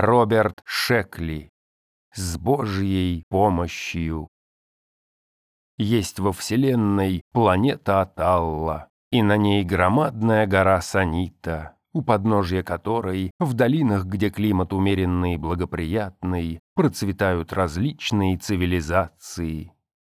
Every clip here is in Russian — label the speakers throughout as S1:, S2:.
S1: Роберт Шекли. С Божьей помощью. Есть во Вселенной планета Аталла, и на ней громадная гора Санита, у подножья которой, в долинах, где климат умеренный и благоприятный, процветают различные цивилизации.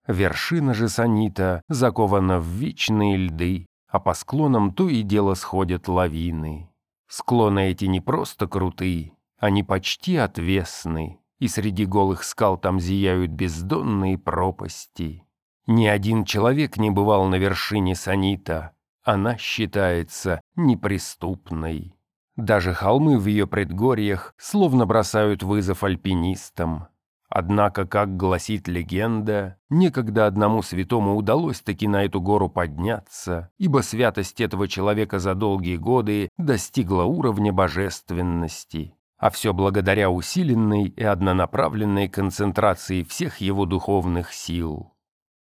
S1: Вершина же Санита закована в вечные льды, а по склонам то и дело сходят лавины. Склоны эти не просто крутые, они почти отвесны, и среди голых скал там зияют бездонные пропасти. Ни один человек не бывал на вершине Санита, она считается неприступной. Даже холмы в ее предгорьях словно бросают вызов альпинистам. Однако, как гласит легенда, некогда одному святому удалось таки на эту гору подняться, ибо святость этого человека за долгие годы достигла уровня божественности, а все благодаря усиленной и однонаправленной концентрации всех его духовных сил.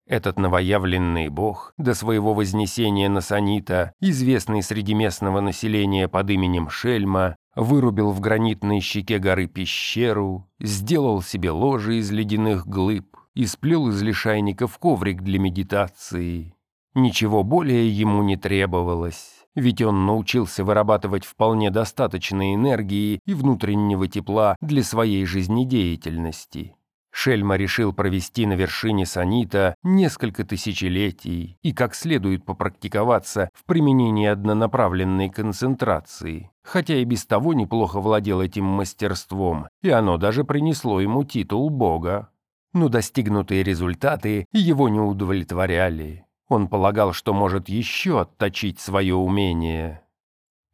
S1: Этот новоявленный бог, до своего вознесения на Санита, известный среди местного населения под именем Шельма, вырубил в гранитной щеке горы пещеру, сделал себе ложе из ледяных глыб и сплел из лишайников коврик для медитации. Ничего более ему не требовалось, ведь он научился вырабатывать вполне достаточно энергии и внутреннего тепла для своей жизнедеятельности. Шельма решил провести на вершине Санита несколько тысячелетий и как следует попрактиковаться в применении однонаправленной концентрации, хотя и без того неплохо владел этим мастерством, и оно даже принесло ему титул бога. Но достигнутые результаты его не удовлетворяли. Он полагал, что может еще отточить свое умение.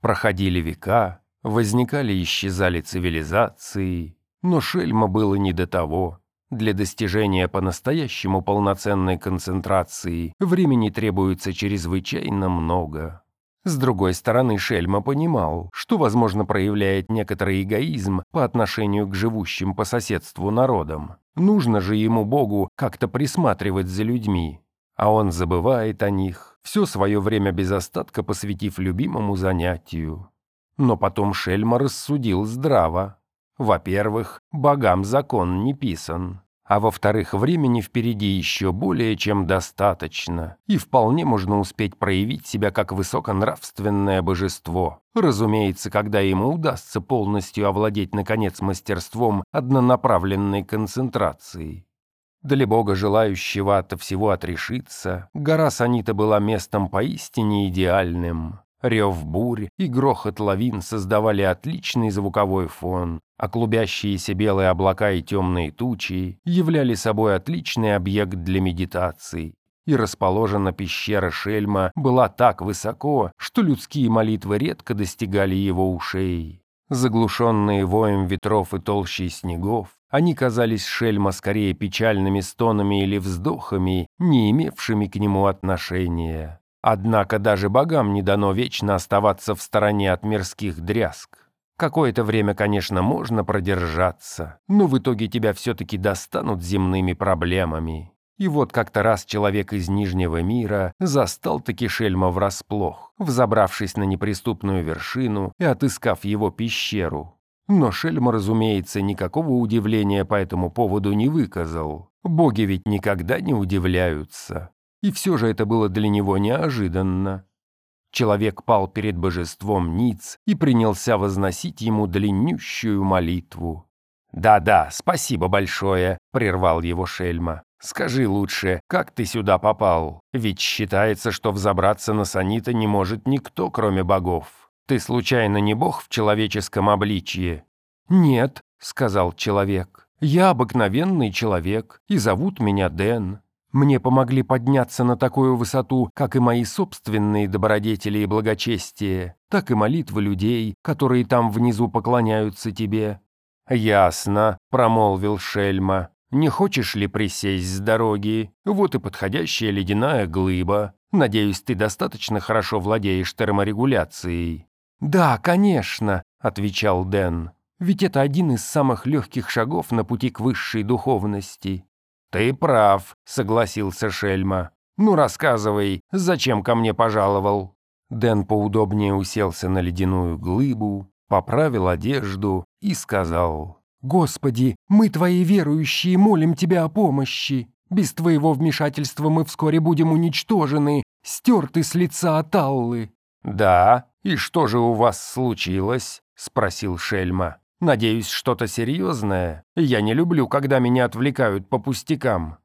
S1: Проходили века, возникали и исчезали цивилизации, но Шельма было не до того. Для достижения по-настоящему полноценной концентрации времени требуется чрезвычайно много. С другой стороны, Шельма понимал, что, возможно, проявляет некоторый эгоизм по отношению к живущим по соседству народам. Нужно же ему, Богу, как-то присматривать за людьми. А он забывает о них, все свое время без остатка посвятив любимому занятию. Но потом Шельма рассудил здраво. Во-первых, богам закон не писан. А во-вторых, времени впереди еще более чем достаточно, и вполне можно успеть проявить себя как высоконравственное божество. Разумеется, когда ему удастся полностью овладеть, наконец, мастерством однонаправленной концентрации. Для бога, желающего от всего отрешиться, гора Санита была местом поистине идеальным. Рев бурь и грохот лавин создавали отличный звуковой фон, а клубящиеся белые облака и темные тучи являли собой отличный объект для медитации. И расположена пещера Шельма была так высоко, что людские молитвы редко достигали его ушей. Заглушенные воем ветров и толщей снегов, они казались Шельма скорее печальными стонами или вздохами, не имевшими к нему отношения. Однако даже богам не дано вечно оставаться в стороне от мирских дрязг. Какое-то время, конечно, можно продержаться, но в итоге тебя все-таки достанут земными проблемами. И вот как-то раз человек из Нижнего мира застал таки Шельма врасплох, взобравшись на неприступную вершину и отыскав его пещеру. Но Шельма, разумеется, никакого удивления по этому поводу не выказал. Боги ведь никогда не удивляются. И все же это было для него неожиданно. Человек пал перед божеством Ниц и принялся возносить ему длиннющую молитву. «Да-да, спасибо большое», — прервал его Шельма. «Скажи лучше, как ты сюда попал? Ведь считается, что взобраться на Санита не может никто, кроме богов. Ты случайно не бог в человеческом обличье?» «Нет», — сказал человек. «Я обыкновенный человек, и зовут меня Дэн. Мне помогли подняться на такую высоту, как и мои собственные добродетели и благочестие, так и молитвы людей, которые там внизу поклоняются тебе». «Ясно», — промолвил Шельма. «Не хочешь ли присесть с дороги? Вот и подходящая ледяная глыба. Надеюсь, ты достаточно хорошо владеешь терморегуляцией». «Да, конечно», — отвечал Дэн. «Ведь это один из самых легких шагов на пути к высшей духовности. «Ты прав», — согласился Шельма. «Ну, рассказывай, зачем ко мне пожаловал?» Дэн поудобнее уселся на ледяную глыбу, поправил одежду и сказал,
S2: «Господи, мы твои верующие молим тебя о помощи. Без твоего вмешательства мы вскоре будем уничтожены, стерты с лица Аталлы».
S1: «Да, и что же у вас случилось?» — спросил Шельма. «Надеюсь, что-то серьезное? Я не люблю, когда меня отвлекают по пустякам».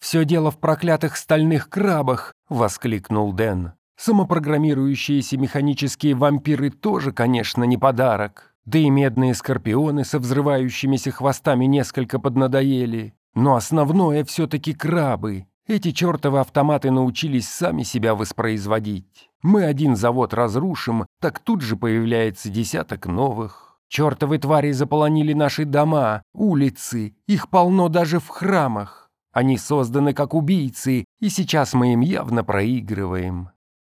S2: «Все дело в проклятых стальных крабах!» — воскликнул Дэн. «Самопрограммирующиеся механические вампиры тоже, конечно, не подарок. Да и медные скорпионы со взрывающимися хвостами несколько поднадоели. Но основное все-таки крабы. Эти чертовы автоматы научились сами себя воспроизводить. Мы один завод разрушим, так тут же появляется десяток новых. Чертовы твари заполонили наши дома, улицы, их полно даже в храмах. Они созданы как убийцы, и сейчас мы им явно проигрываем.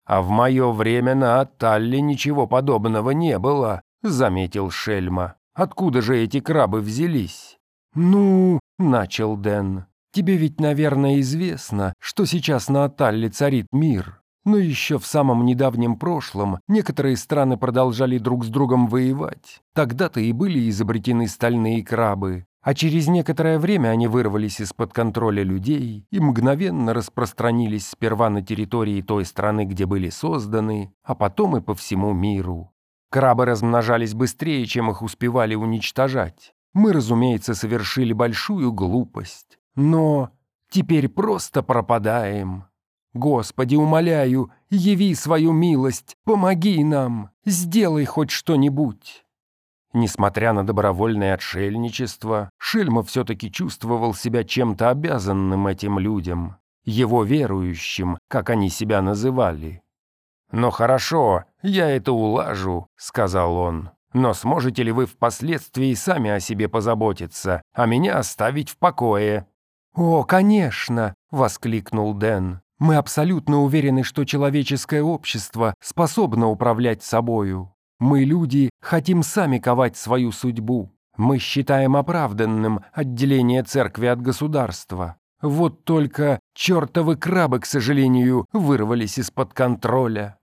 S1: А в мое время на Талле ничего подобного не было, заметил Шельма. Откуда же эти крабы взялись?
S2: Ну, начал Дэн. Тебе ведь, наверное, известно, что сейчас на Аталле царит мир. Но еще в самом недавнем прошлом некоторые страны продолжали друг с другом воевать. Тогда-то и были изобретены стальные крабы. А через некоторое время они вырвались из-под контроля людей и мгновенно распространились сперва на территории той страны, где были созданы, а потом и по всему миру. Крабы размножались быстрее, чем их успевали уничтожать. Мы, разумеется, совершили большую глупость. Но теперь просто пропадаем. Господи, умоляю, яви свою милость, помоги нам, сделай хоть что-нибудь». Несмотря на добровольное отшельничество, Шельма все-таки чувствовал себя чем-то обязанным этим людям, его верующим, как они себя называли. «Ну хорошо, я это улажу», — сказал он. «Но сможете ли вы впоследствии сами о себе позаботиться, а меня оставить в покое?» «О, конечно!» — воскликнул Дэн. «Мы абсолютно уверены, что человеческое общество способно управлять собою. Мы, люди, хотим сами ковать свою судьбу. Мы считаем оправданным отделение церкви от государства. Вот только чертовы крабы, к сожалению, вырвались из-под контроля».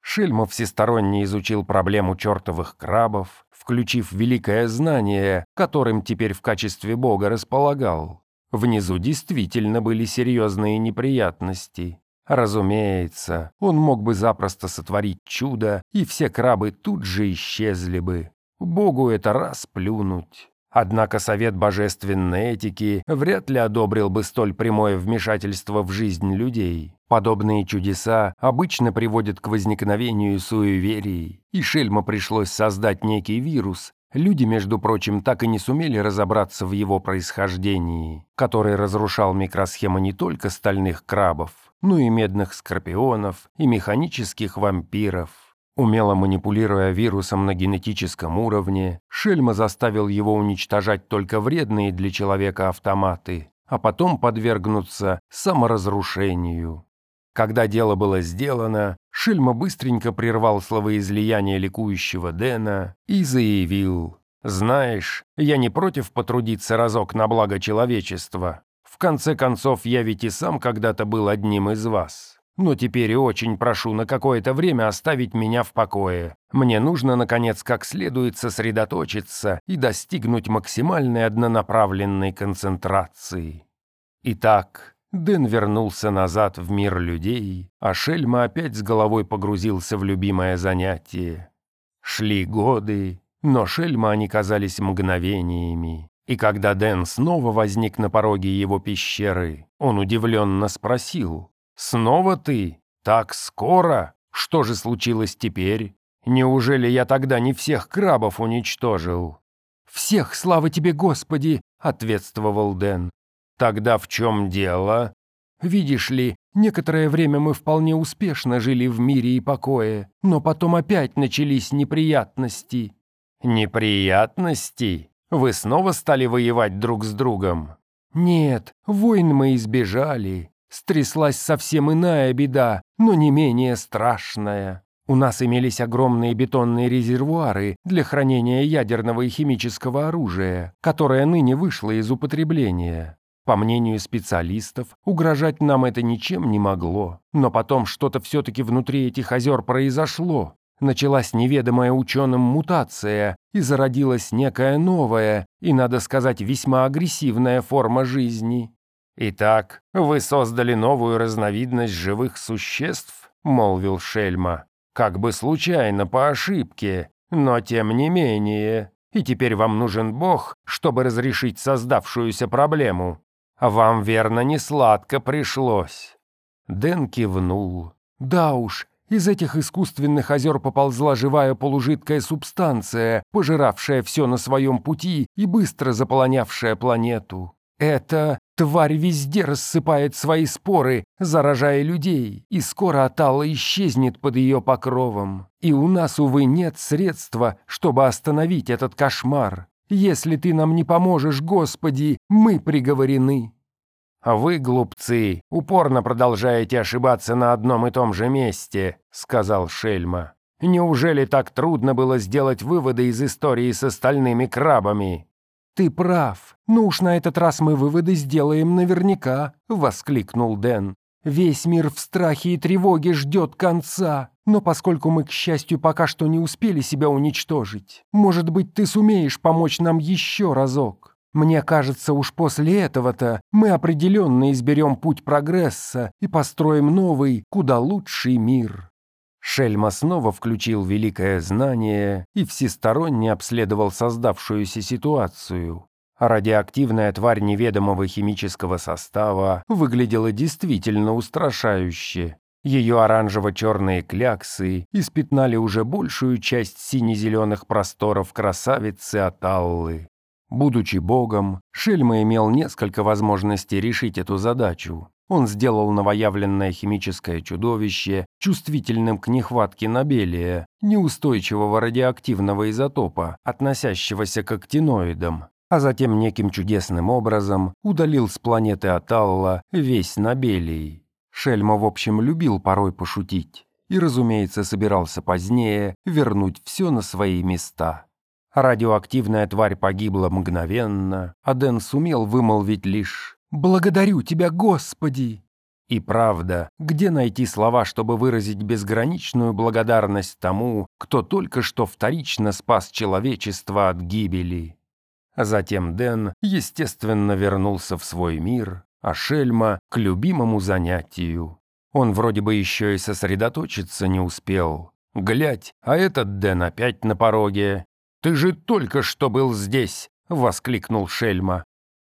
S1: Шельмов всесторонне изучил проблему чертовых крабов, включив великое знание, которым теперь в качестве бога располагал. Внизу действительно были серьезные неприятности. Разумеется, он мог бы запросто сотворить чудо, и все крабы тут же исчезли бы. Богу это раз плюнуть. Однако Совет Божественной Этики вряд ли одобрил бы столь прямое вмешательство в жизнь людей. Подобные чудеса обычно приводят к возникновению суеверий, и Шельма пришлось создать некий вирус, Люди, между прочим, так и не сумели разобраться в его происхождении, который разрушал микросхемы не только стальных крабов, но и медных скорпионов и механических вампиров. Умело манипулируя вирусом на генетическом уровне, Шельма заставил его уничтожать только вредные для человека автоматы, а потом подвергнуться саморазрушению. Когда дело было сделано, Шильма быстренько прервал словоизлияние ликующего Дэна и заявил, «Знаешь, я не против потрудиться разок на благо человечества. В конце концов, я ведь и сам когда-то был одним из вас. Но теперь очень прошу на какое-то время оставить меня в покое. Мне нужно, наконец, как следует сосредоточиться и достигнуть максимальной однонаправленной концентрации. Итак, Дэн вернулся назад в мир людей, а Шельма опять с головой погрузился в любимое занятие. Шли годы, но Шельма они казались мгновениями. И когда Дэн снова возник на пороге его пещеры, он удивленно спросил, «Снова ты? Так скоро? Что же случилось теперь? Неужели я тогда не всех крабов уничтожил?»
S2: «Всех, слава тебе, Господи!» — ответствовал Дэн.
S1: Тогда в чем дело?
S2: Видишь ли, некоторое время мы вполне успешно жили в мире и покое, но потом опять начались неприятности.
S1: Неприятности? Вы снова стали воевать друг с другом?
S2: Нет, войн мы избежали. Стряслась совсем иная беда, но не менее страшная. У нас имелись огромные бетонные резервуары для хранения ядерного и химического оружия, которое ныне вышло из употребления. По мнению специалистов, угрожать нам это ничем не могло. Но потом что-то все-таки внутри этих озер произошло. Началась неведомая ученым мутация, и зародилась некая новая, и, надо сказать, весьма агрессивная форма жизни.
S1: «Итак, вы создали новую разновидность живых существ?» — молвил Шельма. «Как бы случайно, по ошибке, но тем не менее. И теперь вам нужен Бог, чтобы разрешить создавшуюся проблему. Вам, верно, не сладко пришлось».
S2: Дэн кивнул. «Да уж, из этих искусственных озер поползла живая полужидкая субстанция, пожиравшая все на своем пути и быстро заполонявшая планету. Эта тварь везде рассыпает свои споры, заражая людей, и скоро Атала исчезнет под ее покровом. И у нас, увы, нет средства, чтобы остановить этот кошмар. Если ты нам не поможешь, Господи, мы приговорены.
S1: А вы, глупцы, упорно продолжаете ошибаться на одном и том же месте», — сказал Шельма. «Неужели так трудно было сделать выводы из истории с остальными крабами?»
S2: «Ты прав. Ну уж на этот раз мы выводы сделаем наверняка», — воскликнул Дэн. «Весь мир в страхе и тревоге ждет конца. Но поскольку мы, к счастью, пока что не успели себя уничтожить, может быть, ты сумеешь помочь нам еще разок?» Мне кажется, уж после этого-то мы определенно изберем путь прогресса и построим новый, куда лучший мир».
S1: Шельма снова включил великое знание и всесторонне обследовал создавшуюся ситуацию. Радиоактивная тварь неведомого химического состава выглядела действительно устрашающе. Ее оранжево-черные кляксы испятнали уже большую часть сине-зеленых просторов красавицы Аталлы. Будучи богом, Шельма имел несколько возможностей решить эту задачу. Он сделал новоявленное химическое чудовище чувствительным к нехватке набелия, неустойчивого радиоактивного изотопа, относящегося к актиноидам, а затем неким чудесным образом удалил с планеты Аталла весь набелий. Шельма, в общем, любил порой пошутить и, разумеется, собирался позднее вернуть все на свои места. Радиоактивная тварь погибла мгновенно, а Дэн сумел вымолвить лишь «Благодарю тебя, Господи!» И правда, где найти слова, чтобы выразить безграничную благодарность тому, кто только что вторично спас человечество от гибели? А затем Дэн, естественно, вернулся в свой мир, а Шельма — к любимому занятию. Он вроде бы еще и сосредоточиться не успел. Глядь, а этот Дэн опять на пороге, «Ты же только что был здесь!» — воскликнул Шельма.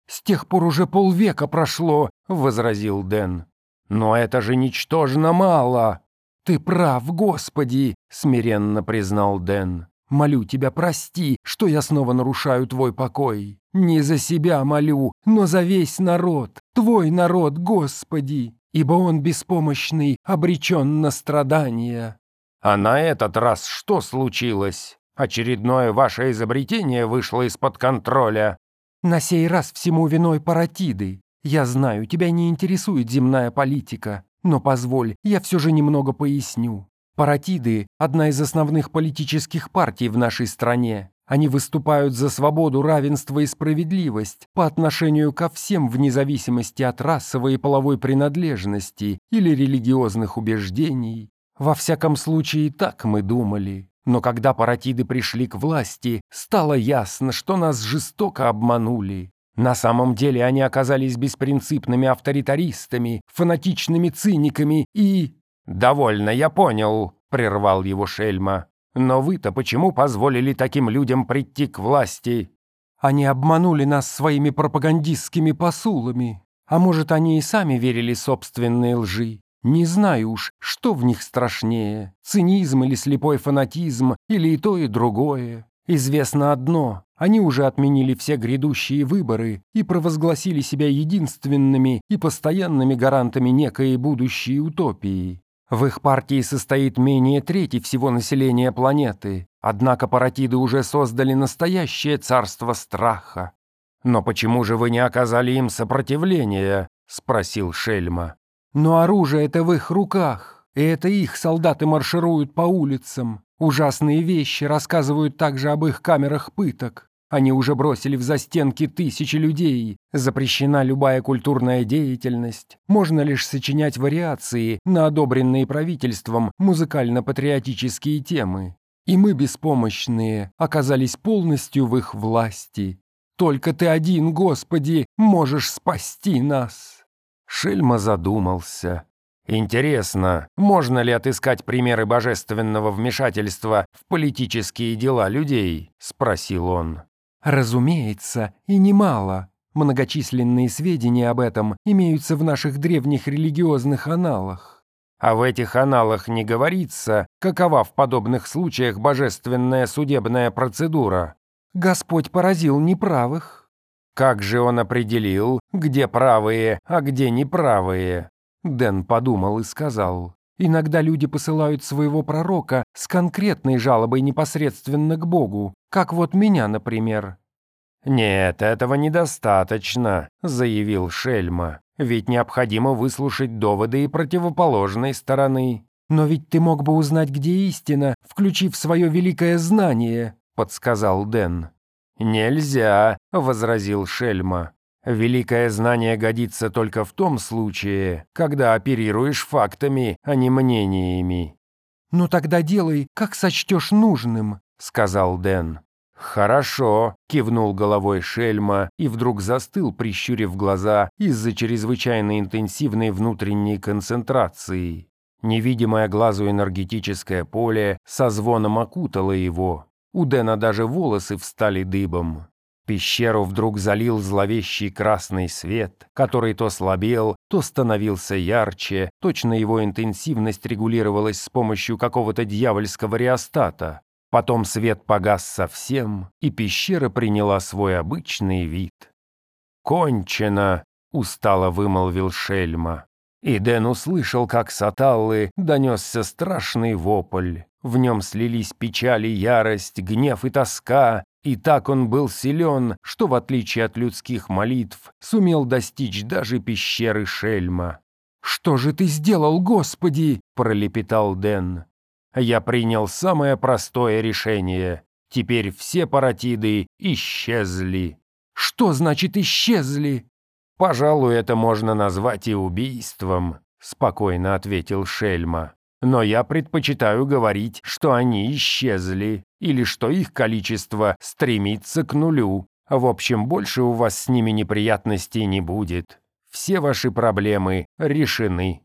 S2: «С тех пор уже полвека прошло», — возразил Дэн.
S1: «Но это же ничтожно мало!»
S2: «Ты прав, Господи!» — смиренно признал Дэн. «Молю тебя, прости, что я снова нарушаю твой покой. Не за себя молю, но за весь народ, твой народ, Господи, ибо он беспомощный, обречен на страдания».
S1: «А на этот раз что случилось?» Очередное ваше изобретение вышло из-под контроля».
S2: «На сей раз всему виной паратиды. Я знаю, тебя не интересует земная политика, но позволь, я все же немного поясню. Паратиды – одна из основных политических партий в нашей стране. Они выступают за свободу, равенство и справедливость по отношению ко всем вне зависимости от расовой и половой принадлежности или религиозных убеждений. Во всяком случае, так мы думали. Но когда паратиды пришли к власти, стало ясно, что нас жестоко обманули. На самом деле они оказались беспринципными авторитаристами, фанатичными циниками и...
S1: «Довольно, я понял», — прервал его Шельма. «Но вы-то почему позволили таким людям прийти к власти?»
S2: «Они обманули нас своими пропагандистскими посулами. А может, они и сами верили собственной лжи. Не знаю уж, что в них страшнее, цинизм или слепой фанатизм, или и то, и другое. Известно одно, они уже отменили все грядущие выборы и провозгласили себя единственными и постоянными гарантами некой будущей утопии. В их партии состоит менее трети всего населения планеты, однако паратиды уже создали настоящее царство страха.
S1: «Но почему же вы не оказали им сопротивления?» — спросил Шельма.
S2: Но оружие-то в их руках, и это их солдаты маршируют по улицам. Ужасные вещи рассказывают также об их камерах пыток. Они уже бросили в застенки тысячи людей. Запрещена любая культурная деятельность. Можно лишь сочинять вариации на одобренные правительством музыкально-патриотические темы. И мы, беспомощные, оказались полностью в их власти. Только ты один, Господи, можешь спасти нас.
S1: Шельма задумался. Интересно, можно ли отыскать примеры божественного вмешательства в политические дела людей? Спросил он.
S2: Разумеется, и немало. Многочисленные сведения об этом имеются в наших древних религиозных аналах.
S1: А в этих аналах не говорится, какова в подобных случаях божественная судебная процедура.
S2: Господь поразил неправых.
S1: Как же он определил, где правые, а где неправые?
S2: Дэн подумал и сказал. Иногда люди посылают своего пророка с конкретной жалобой непосредственно к Богу, как вот меня, например».
S1: «Нет, этого недостаточно», — заявил Шельма. «Ведь необходимо выслушать доводы и противоположной стороны».
S2: «Но ведь ты мог бы узнать, где истина, включив свое великое знание», — подсказал Дэн.
S1: «Нельзя», — возразил Шельма. Великое знание годится только в том случае, когда оперируешь фактами, а не мнениями.
S2: «Ну тогда делай, как сочтешь нужным», — сказал Дэн.
S1: «Хорошо», — кивнул головой Шельма и вдруг застыл, прищурив глаза из-за чрезвычайно интенсивной внутренней концентрации. Невидимое глазу энергетическое поле со звоном окутало его. У Дэна даже волосы встали дыбом. Пещеру вдруг залил зловещий красный свет, который то слабел, то становился ярче, точно его интенсивность регулировалась с помощью какого-то дьявольского реостата. Потом свет погас совсем, и пещера приняла свой обычный вид. «Кончено!» — устало вымолвил Шельма. И Дэн услышал, как с Аталлы донесся страшный вопль. В нем слились печаль и ярость, гнев и тоска, и так он был силен, что, в отличие от людских молитв, сумел достичь даже пещеры Шельма.
S2: «Что же ты сделал, Господи?» – пролепетал Дэн.
S1: «Я принял самое простое решение. Теперь все паратиды исчезли».
S2: «Что значит исчезли?»
S1: «Пожалуй, это можно назвать и убийством», – спокойно ответил Шельма. «Но я предпочитаю говорить, что они исчезли или что их количество стремится к нулю. В общем, больше у вас с ними неприятностей не будет. Все ваши проблемы решены».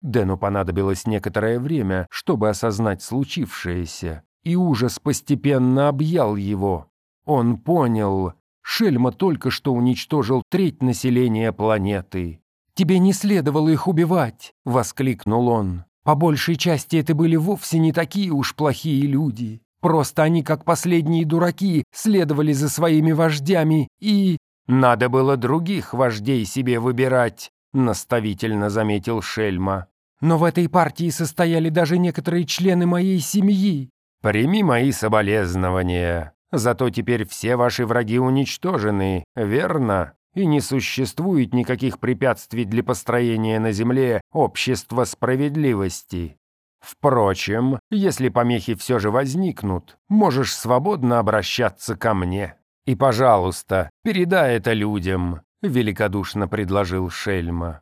S2: Дэну понадобилось некоторое время, чтобы осознать случившееся, и ужас постепенно объял его. Он понял, Шельма только что уничтожил треть населения планеты. «Тебе не следовало их убивать!» — воскликнул он. «По большей части это были вовсе не такие уж плохие люди. Просто они, как последние дураки, следовали за своими вождями и...
S1: «Надо было других вождей себе выбирать», — наставительно заметил Шельма.
S2: «Но в этой партии состояли даже некоторые члены моей семьи».
S1: «Прими мои соболезнования. Зато теперь все ваши враги уничтожены, верно? И не существует никаких препятствий для построения на Земле общества справедливости. Впрочем, если помехи все же возникнут, можешь свободно обращаться ко мне. И, пожалуйста, передай это людям», — великодушно предложил Шельма.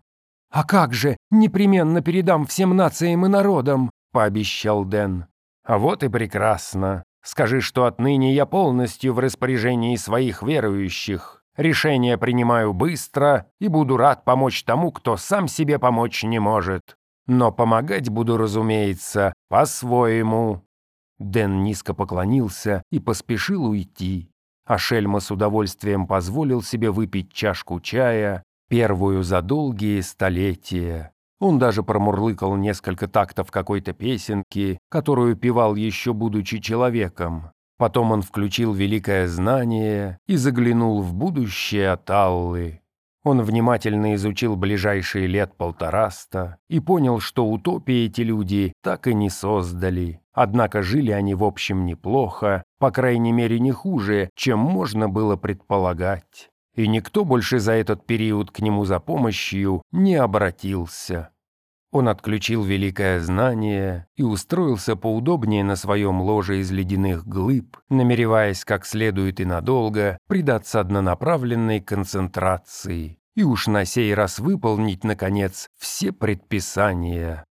S2: «А как же, непременно передам всем нациям и народам», — пообещал Дэн.
S1: «А вот и прекрасно. Скажи, что отныне я полностью в распоряжении своих верующих. Решение принимаю быстро и буду рад помочь тому, кто сам себе помочь не может. Но помогать буду, разумеется, по-своему».
S2: Дэн низко поклонился и поспешил уйти. А Шельма с удовольствием позволил себе выпить чашку чая, первую за долгие столетия. Он даже промурлыкал несколько тактов какой-то песенки, которую певал еще будучи человеком. Потом он включил великое знание и заглянул в будущее от Аллы. Он внимательно изучил ближайшие лет полтораста и понял, что утопии эти люди так и не создали. Однако жили они в общем неплохо, по крайней мере не хуже, чем можно было предполагать. И никто больше за этот период к нему за помощью не обратился.
S1: Он отключил великое знание и устроился поудобнее на своем ложе из ледяных глыб, намереваясь как следует и надолго предаться однонаправленной концентрации и уж на сей раз выполнить, наконец, все предписания.